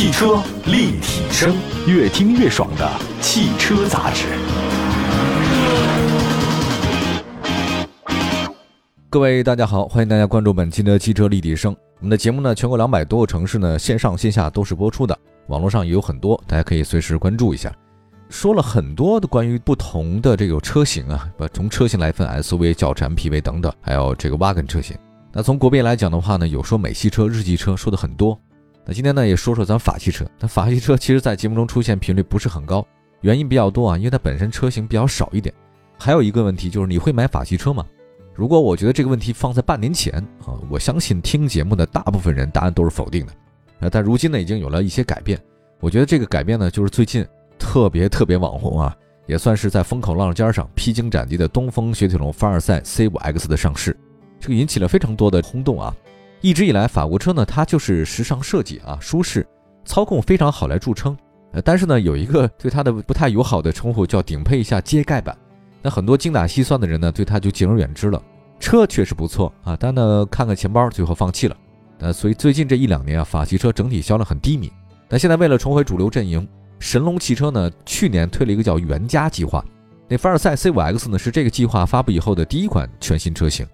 汽车立体声，越听越爽的汽车杂志。各位大家好，欢迎大家关注本期的汽车立体声。我们的节目呢，全国两百多个城市呢，线上线下都是播出的，网络上也有很多，大家可以随时关注一下。说了很多的关于不同的这个车型啊，不从车型来分，SUV、轿车、MPV 等等，还有这个 Wagon 车型。那从国别来讲的话呢，有说美系车、日系车说的很多。那今天呢，也说说咱法系车。那法系车其实在节目中出现频率不是很高，原因比较多啊，因为它本身车型比较少一点。还有一个问题就是，你会买法系车吗？如果我觉得这个问题放在半年前啊，我相信听节目的大部分人答案都是否定的。呃，但如今呢，已经有了一些改变。我觉得这个改变呢，就是最近特别特别网红啊，也算是在风口浪尖上披荆斩棘的东风雪铁龙凡尔赛 C5X 的上市。这个引起了非常多的轰动啊！一直以来，法国车呢，它就是时尚设计啊，舒适，操控非常好来著称。呃，但是呢，有一个对它的不太友好的称呼，叫顶配一下揭盖版。那很多精打细算的人呢，对它就敬而远之了。车确实不错啊，但呢，看看钱包，最后放弃了。呃，所以最近这一两年啊，法系车整体销量很低迷。那现在为了重回主流阵营，神龙汽车呢，去年推了一个叫“原家计划”。那凡尔赛 C5X 呢，是这个计划发布以后的第一款全新车型。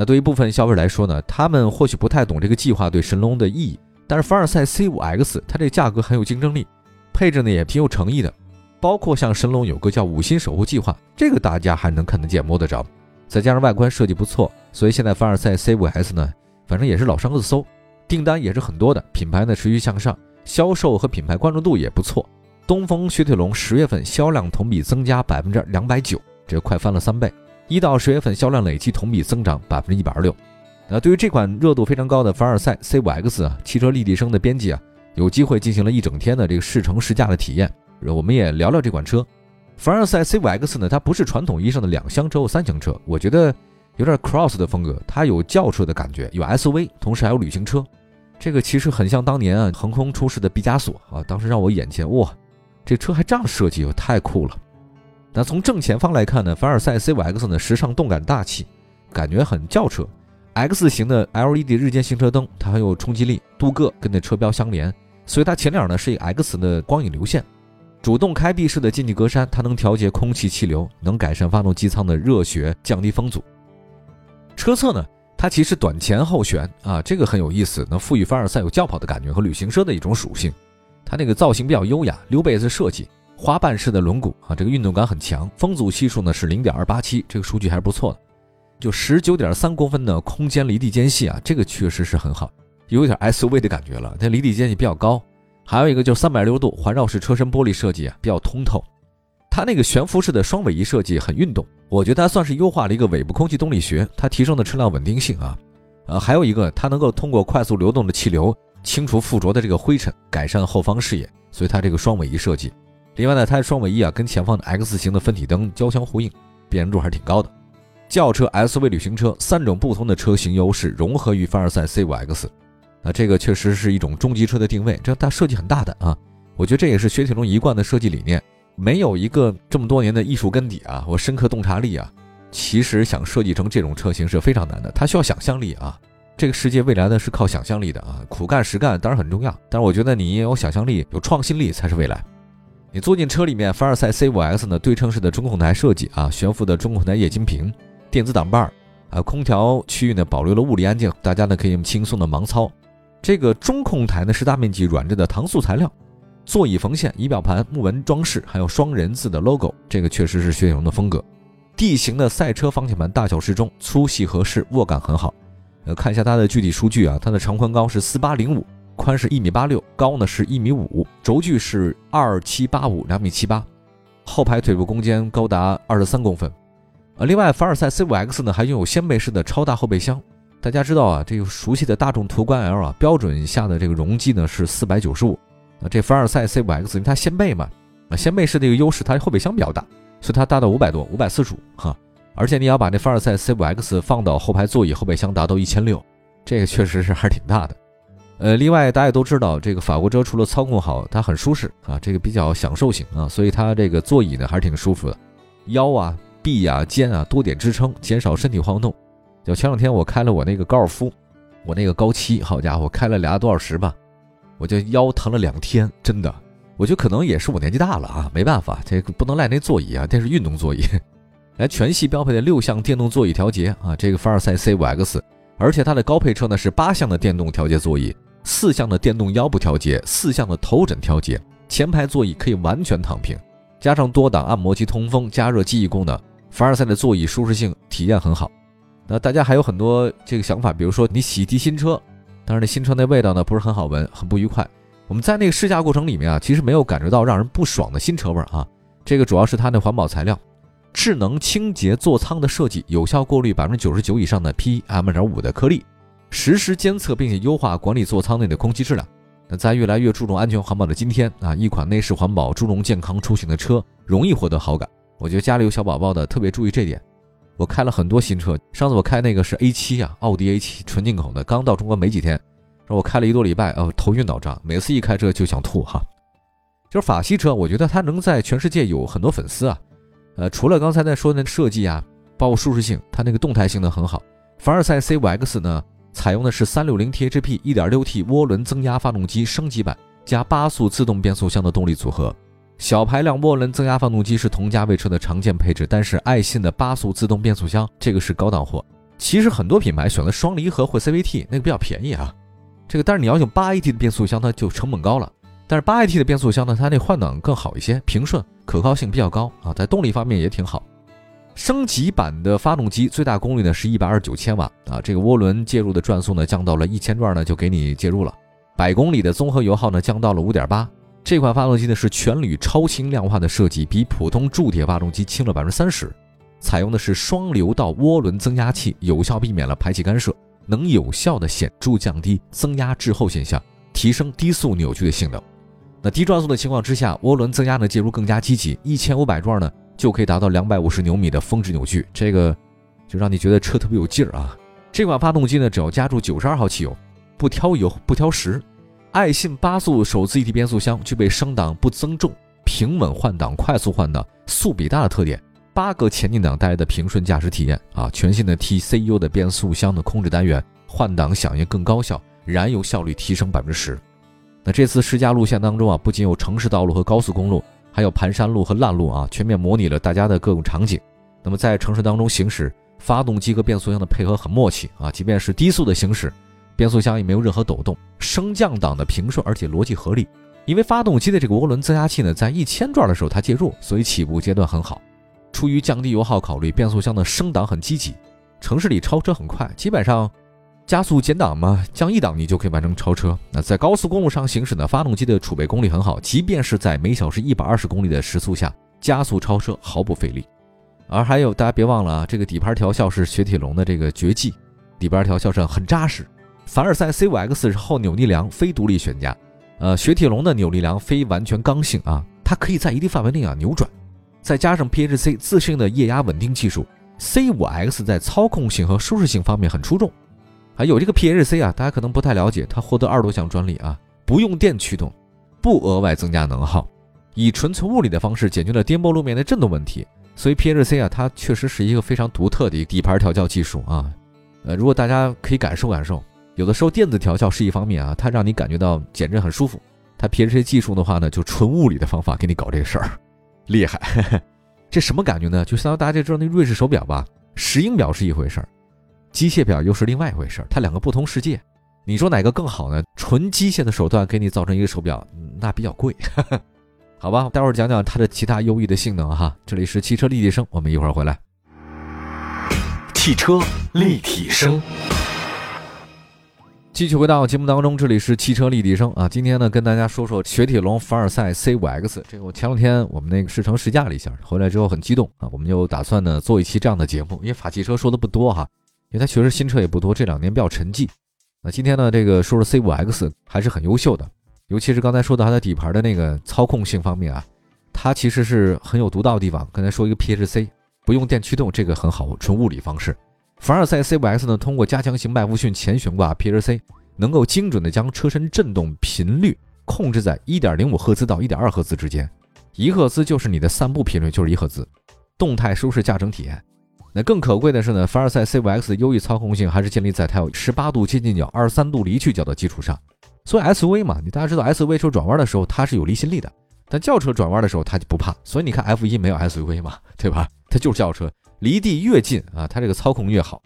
那对于部分消费者来说呢，他们或许不太懂这个计划对神龙的意义，但是凡尔赛 C5X 它这个价格很有竞争力，配置呢也挺有诚意的，包括像神龙有个叫五星守护计划，这个大家还能看得见摸得着，再加上外观设计不错，所以现在凡尔赛 C5X 呢，反正也是老上热搜，订单也是很多的，品牌呢持续向上，销售和品牌关注度也不错。东风雪铁龙十月份销量同比增加百分之两百九，这快翻了三倍。一到十月份销量累计同比增长百分之一百二六。那对于这款热度非常高的凡尔赛 C5X 啊，汽车立体声的编辑啊，有机会进行了一整天的这个试乘试驾的体验。我们也聊聊这款车。凡尔赛 C5X 呢，它不是传统意义上的两厢车或三厢车，我觉得有点 cross 的风格，它有轿车的感觉，有 SUV，同时还有旅行车。这个其实很像当年啊横空出世的毕加索啊，当时让我眼前哇，这车还这样设计，太酷了。那从正前方来看呢，凡尔赛 C5X 呢时尚动感大气，感觉很轿车。X 型的 LED 日间行车灯，它很有冲击力，镀铬跟那车标相连，所以它前脸呢是一个 X 的光影流线。主动开闭式的进气格栅，它能调节空气气流，能改善发动机舱的热学，降低风阻。车侧呢，它其实短前后悬啊，这个很有意思，能赋予凡尔赛有轿跑的感觉和旅行车的一种属性。它那个造型比较优雅，溜背式设计。花瓣式的轮毂啊，这个运动感很强。风阻系数呢是零点二八七，这个数据还是不错的。就十九点三公分的空间离地间隙啊，这个确实是很好，有点 SUV 的感觉了。它离地间隙比较高。还有一个就是三百六十度环绕式车身玻璃设计啊，比较通透。它那个悬浮式的双尾翼设计很运动，我觉得它算是优化了一个尾部空气动力学，它提升了车辆稳定性啊。呃，还有一个它能够通过快速流动的气流清除附着的这个灰尘，改善后方视野，所以它这个双尾翼设计。另外呢，它的双尾翼啊，跟前方的 X 型的分体灯交相呼应，辨认度还是挺高的。轿车、SUV、旅行车三种不同的车型优势融合于凡尔赛 C5X，那这个确实是一种中级车的定位。这它设计很大胆啊，我觉得这也是雪铁龙一贯的设计理念。没有一个这么多年的艺术根底啊，或深刻洞察力啊，其实想设计成这种车型是非常难的。它需要想象力啊，这个世界未来呢是靠想象力的啊，苦干实干当然很重要，但是我觉得你也有想象力、有创新力才是未来。你坐进车里面，凡尔赛 C5X 呢，对称式的中控台设计啊，悬浮的中控台液晶屏，电子挡把儿，啊，空调区域呢保留了物理安静，大家呢可以轻松的盲操。这个中控台呢是大面积软质的搪塑材料，座椅缝线，仪表盘木纹装饰，还有双人字的 logo，这个确实是雪铁龙的风格。D 型的赛车方向盘大小适中，粗细合适，握感很好。呃，看一下它的具体数据啊，它的长宽高是四八零五。宽是一米八六，高呢是一米五，轴距是二七八五，两米七八，后排腿部空间高达二十三公分。呃，另外凡尔赛 C5X 呢还拥有掀背式的超大后备箱。大家知道啊，这个熟悉的大众途观 L 啊，标准下的这个容积呢是四百九十五。那这凡尔赛 C5X 因为它掀背嘛，啊掀背式的一个优势，它后备箱比较大，所以它大到五百多，五百四十五哈。而且你要把这凡尔赛 C5X 放到后排座椅，后备箱达到一千六，这个确实是还是挺大的。呃，另外大家都知道，这个法国车除了操控好，它很舒适啊，这个比较享受型啊，所以它这个座椅呢还是挺舒服的，腰啊、臂啊、肩啊多点支撑，减少身体晃动。就前两天我开了我那个高尔夫，我那个高七，好家伙，开了俩多小时吧，我就腰疼了两天，真的。我觉得可能也是我年纪大了啊，没办法，这个不能赖那座椅啊，这是运动座椅。来，全系标配的六项电动座椅调节啊，这个凡尔赛 C5X，而且它的高配车呢是八项的电动调节座椅，四项的电动腰部调节，四项的头枕调节，前排座椅可以完全躺平，加上多档按摩机通风、加热记忆功能，凡尔赛的座椅舒适性体验很好。那大家还有很多这个想法，比如说你洗涤新车，但是那新车那味道呢不是很好闻，很不愉快。我们在那个试驾过程里面啊，其实没有感觉到让人不爽的新车味啊。这个主要是它那环保材料、智能清洁座舱的设计，有效过滤百分之九十九以上的 PM 点五的颗粒，实时监测并且优化管理座舱内的空气质量。那在越来越注重安全环保的今天啊，一款内饰环保、注重健康出行的车容易获得好感。我觉得家里有小宝宝的特别注意这点。我开了很多新车，上次我开那个是 A7 啊，奥迪 A7 纯进口的，刚到中国没几天，我开了一多礼拜，呃，头晕脑胀，每次一开车就想吐哈。就是法系车，我觉得它能在全世界有很多粉丝啊，呃，除了刚才在说的那设计啊，包括舒适性，它那个动态性能很好。凡尔赛 C5X 呢，采用的是 360THP 1.6T 涡轮增压发动机升级版加八速自动变速箱的动力组合。小排量涡轮增压发动机是同价位车的常见配置，但是爱信的八速自动变速箱这个是高档货。其实很多品牌选择双离合或 CVT 那个比较便宜啊，这个但是你要用八 AT 的变速箱，它就成本高了。但是八 AT 的变速箱呢，它那换挡更好一些，平顺，可靠性比较高啊，在动力方面也挺好。升级版的发动机最大功率呢是一百二十九千瓦啊，这个涡轮介入的转速呢降到了一千转呢就给你介入了，百公里的综合油耗呢降到了五点八。这款发动机呢是全铝超轻量化的设计，比普通铸铁发动机轻了百分之三十。采用的是双流道涡轮增压器，有效避免了排气干涉，能有效的显著降低增压滞后现象，提升低速扭矩的性能。那低转速的情况之下，涡轮增压呢介入更加积极，一千五百转呢就可以达到两百五十牛米的峰值扭矩，这个就让你觉得车特别有劲儿啊。这款发动机呢只要加注九十二号汽油，不挑油不挑食。爱信八速手自一体变速箱具备升档不增重、平稳换挡、快速换挡、速比大的特点。八个前进档带来的平顺驾驶体验啊，全新的 TCU 的变速箱的控制单元，换挡响应更高效，燃油效率提升百分之十。那这次试驾路线当中啊，不仅有城市道路和高速公路，还有盘山路和烂路啊，全面模拟了大家的各种场景。那么在城市当中行驶，发动机和变速箱的配合很默契啊，即便是低速的行驶。变速箱也没有任何抖动，升降档的平顺，而且逻辑合理。因为发动机的这个涡轮增压器呢，在一千转的时候它介入，所以起步阶段很好。出于降低油耗考虑，变速箱的升档很积极，城市里超车很快，基本上加速减档嘛，降一档你就可以完成超车。那在高速公路上行驶呢，发动机的储备功率很好，即便是在每小时一百二十公里的时速下，加速超车毫不费力。而还有大家别忘了啊，这个底盘调校是雪铁龙的这个绝技，底盘调校上很扎实。凡尔赛 C5X 是后扭力梁非独立悬架，呃，雪铁龙的扭力梁非完全刚性啊，它可以在一定范围内啊扭转，再加上 PHC 自适应的液压稳定技术，C5X 在操控性和舒适性方面很出众。还有这个 PHC 啊，大家可能不太了解，它获得二十多项专利啊，不用电驱动，不额外增加能耗，以纯粹物理的方式解决了颠簸路面的震动问题。所以 PHC 啊，它确实是一个非常独特的底盘调教技术啊，呃，如果大家可以感受感受。有的时候电子调教是一方面啊，它让你感觉到减震很舒服。它 PHC 技术的话呢，就纯物理的方法给你搞这个事儿，厉害。这什么感觉呢？就相当于大家就知道那瑞士手表吧，石英表是一回事儿，机械表又是另外一回事儿，它两个不同世界。你说哪个更好呢？纯机械的手段给你造成一个手表，那比较贵，好吧？待会儿讲讲它的其他优异的性能哈。这里是汽车立体声，我们一会儿回来。汽车立体声。继续回到节目当中，这里是汽车立体声啊。今天呢，跟大家说说雪铁龙凡尔赛 C5X。这个我前两天我们那个试乘试驾了一下，回来之后很激动啊。我们就打算呢做一期这样的节目，因为法系车说的不多哈，因为它确实新车也不多，这两年比较沉寂。那今天呢，这个说说 C5X 还是很优秀的，尤其是刚才说到它的底盘的那个操控性方面啊，它其实是很有独到的地方。刚才说一个 PHC 不用电驱动，这个很好，纯物理方式。凡尔赛 C5X 呢，通过加强型麦弗逊前悬挂 PHC，能够精准的将车身振动频率控制在1.05赫兹到1.2赫兹之间，一赫兹就是你的散步频率，就是一赫兹，动态舒适驾乘体验。那更可贵的是呢，凡尔赛 C5X 的优异操控性还是建立在它有18度接近角、23度离去角的基础上，所以 SUV 嘛，你大家知道 SUV 车转弯的时候它是有离心力的，但轿车转弯的时候它就不怕。所以你看 F1 没有 SUV 嘛，对吧？它就是轿车，离地越近啊，它这个操控越好。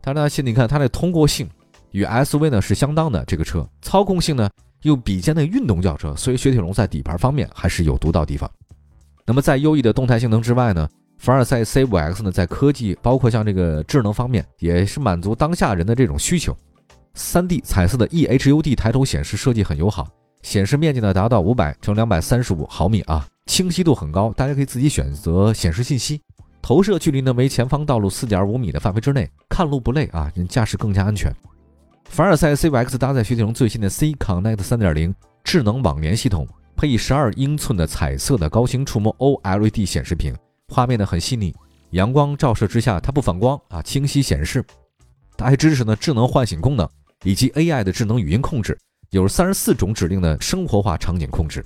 但是呢，现你看它的通过性与 SUV 呢是相当的，这个车操控性呢又比肩那运动轿车，所以雪铁龙在底盘方面还是有独到地方。那么在优异的动态性能之外呢？凡尔赛 C5X 呢，在科技包括像这个智能方面，也是满足当下人的这种需求。3D 彩色的 eHUD 抬头显示设计很友好，显示面积呢达到500乘235毫米啊，清晰度很高，大家可以自己选择显示信息。投射距离呢为前方道路4.5米的范围之内，看路不累啊，驾驶更加安全。凡尔赛 C5X 搭载雪铁龙最新的 C Connect 3.0智能网联系统，配以12英寸的彩色的高清触摸 OLED 显示屏。画面呢很细腻，阳光照射之下它不反光啊，清晰显示。它还支持呢智能唤醒功能以及 AI 的智能语音控制，有三十四种指令的生活化场景控制。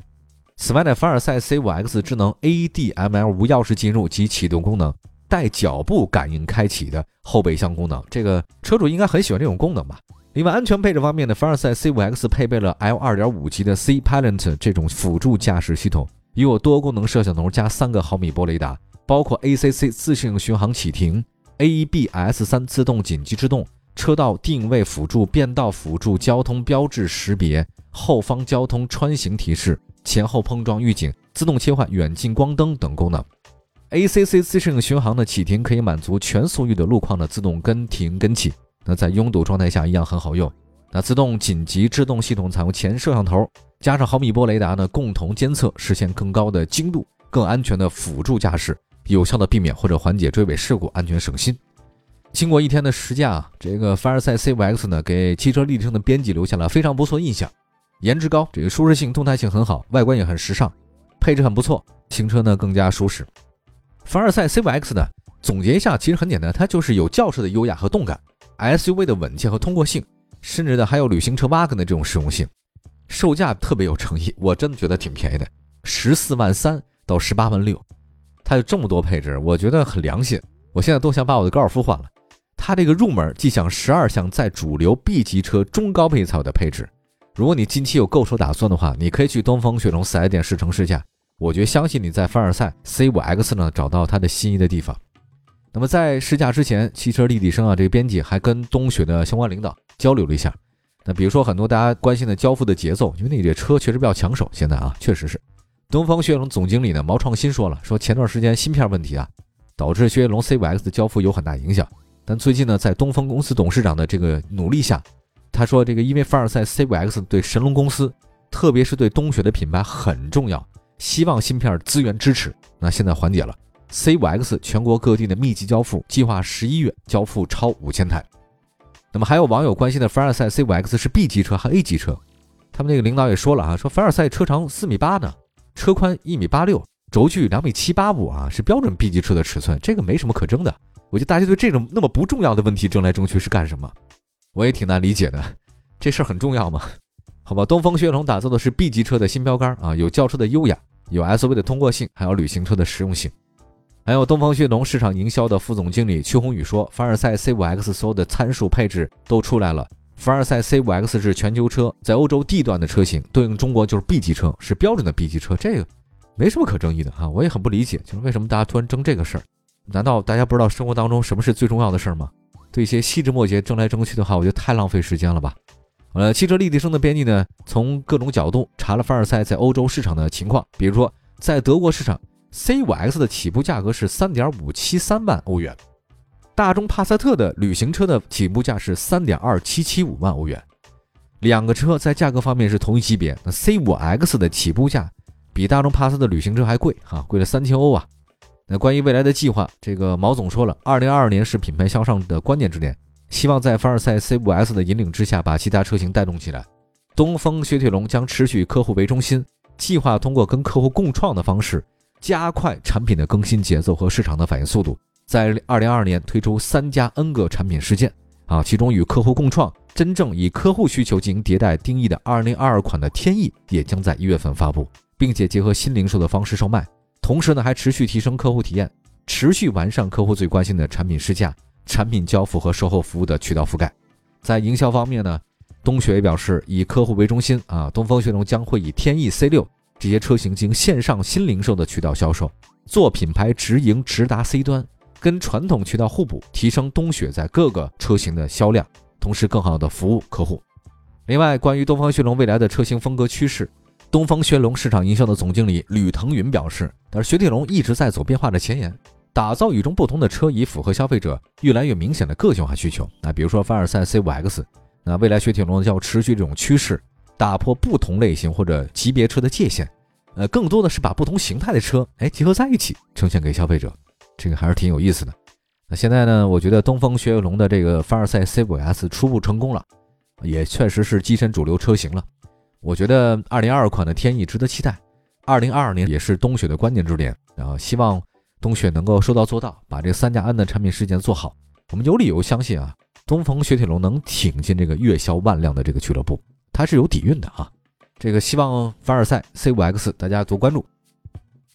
此外呢，凡尔赛 C5X 智能 ADML 无钥匙进入及启动功能，带脚步感应开启的后备箱功能，这个车主应该很喜欢这种功能吧？另外安全配置方面呢，凡尔赛 C5X 配备了 L2.5 级的 C Pilot 这种辅助驾驶系统，有多功能摄像头加三个毫米波雷达。包括 ACC 自适应巡航启停、ABS 三自动紧急制动、车道定位辅助、变道辅助、交通标志识别、后方交通穿行提示、前后碰撞预警、自动切换远近光灯等功能。ACC 自适应巡航的启停可以满足全速域的路况的自动跟停跟起，那在拥堵状态下一样很好用。那自动紧急制动系统采用前摄像头加上毫米波雷达呢，共同监测，实现更高的精度、更安全的辅助驾驶。有效的避免或者缓解追尾事故，安全省心。经过一天的试驾，这个凡尔赛 C5X 呢，给汽车立体声的编辑留下了非常不错印象。颜值高，这个舒适性、动态性很好，外观也很时尚，配置很不错，行车呢更加舒适。凡尔赛 C5X 呢，总结一下，其实很简单，它就是有轿车的优雅和动感，SUV 的稳健和通过性，甚至呢还有旅行车 wagon 的这种实用性。售价特别有诚意，我真的觉得挺便宜的，十四万三到十八万六。它有这么多配置，我觉得很良心。我现在都想把我的高尔夫换了。它这个入门即享十二项在主流 B 级车中高配才有的配置。如果你近期有购车打算的话，你可以去东风雪龙四 S 店试乘试驾。我觉得相信你在凡尔赛 C5X 呢找到它的心仪的地方。那么在试驾之前，汽车立体声啊这个编辑还跟东雪的相关领导交流了一下。那比如说很多大家关心的交付的节奏，因为你这车确实比较抢手，现在啊确实是。东风雪铁龙总经理呢毛创新说了，说前段时间芯片问题啊，导致雪铁龙 C5X 的交付有很大影响。但最近呢，在东风公司董事长的这个努力下，他说这个因为凡尔赛 C5X 对神龙公司，特别是对东雪的品牌很重要，希望芯片资源支持。那现在缓解了，C5X 全国各地的密集交付，计划十一月交付超五千台。那么还有网友关心的凡尔赛 C5X 是 B 级车还 A 级车？他们那个领导也说了啊，说凡尔赛车长四米八呢。车宽一米八六，轴距两米七八五啊，是标准 B 级车的尺寸，这个没什么可争的。我觉得大家对这种那么不重要的问题争来争去是干什么？我也挺难理解的。这事儿很重要吗？好吧，东风雪铁龙打造的是 B 级车的新标杆啊，有轿车的优雅，有 SUV 的通过性，还有旅行车的实用性。还有东风雪铁龙市场营销的副总经理邱宏宇说，凡尔赛 C5X 所有的参数配置都出来了。凡尔赛 C5X 是全球车，在欧洲 D 段的车型，对应中国就是 B 级车，是标准的 B 级车，这个没什么可争议的哈。我也很不理解，就是为什么大家突然争这个事儿？难道大家不知道生活当中什么是最重要的事儿吗？对一些细枝末节争来争去的话，我觉得太浪费时间了吧。呃，汽车立体声的编辑呢，从各种角度查了凡尔赛在欧洲市场的情况，比如说在德国市场，C5X 的起步价格是三点五七三万欧元。大众帕萨特的旅行车的起步价是三点二七七五万欧元，两个车在价格方面是同一级别。那 C5X 的起步价比大众帕萨特旅行车还贵哈，贵了三千欧啊。那关于未来的计划，这个毛总说了，二零二二年是品牌向上的关键之年，希望在凡尔赛 C5S 的引领之下，把其他车型带动起来。东风雪铁龙将持续以客户为中心，计划通过跟客户共创的方式，加快产品的更新节奏和市场的反应速度。在二零二二年推出三加 N 个产品事件啊，其中与客户共创、真正以客户需求进行迭代定义的二零二二款的天翼也将在一月份发布，并且结合新零售的方式售卖。同时呢，还持续提升客户体验，持续完善客户最关心的产品试驾、产品交付和售后服务的渠道覆盖。在营销方面呢，东雪也表示，以客户为中心啊，东风雪铁龙将会以天翼 C 六这些车型经线上新零售的渠道销售，做品牌直营直达 C 端，跟传统渠道互补，提升东雪在各个车型的销量，同时更好的服务客户。另外，关于东方雪铁龙未来的车型风格趋势，东方雪铁龙市场营销的总经理吕腾云表示，但是雪铁龙一直在走变化的前沿，打造与众不同的车，以符合消费者越来越明显的个性化需求。那比如说凡尔赛 C5X。那未来雪铁龙要持续这种趋势，打破不同类型或者级别车的界限，呃，更多的是把不同形态的车哎结合在一起，呈现给消费者，这个还是挺有意思的。那现在呢，我觉得东风雪铁龙的这个凡尔赛 C5S 初步成功了，也确实是跻身主流车型了。我觉得2022款的天翼值得期待，2022年也是冬雪的关键之年，然后希望冬雪能够说到做到，把这三加 N 的产品事件做好。我们有理由相信啊。东风雪铁龙能挺进这个月销万辆的这个俱乐部，它是有底蕴的啊！这个希望凡尔赛 C5X 大家多关注。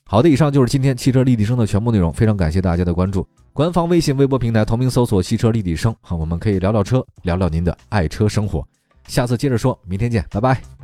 好的，以上就是今天汽车立体声的全部内容，非常感谢大家的关注。官方微信、微博平台同名搜索“汽车立体声”，好，我们可以聊聊车，聊聊您的爱车生活。下次接着说，明天见，拜拜。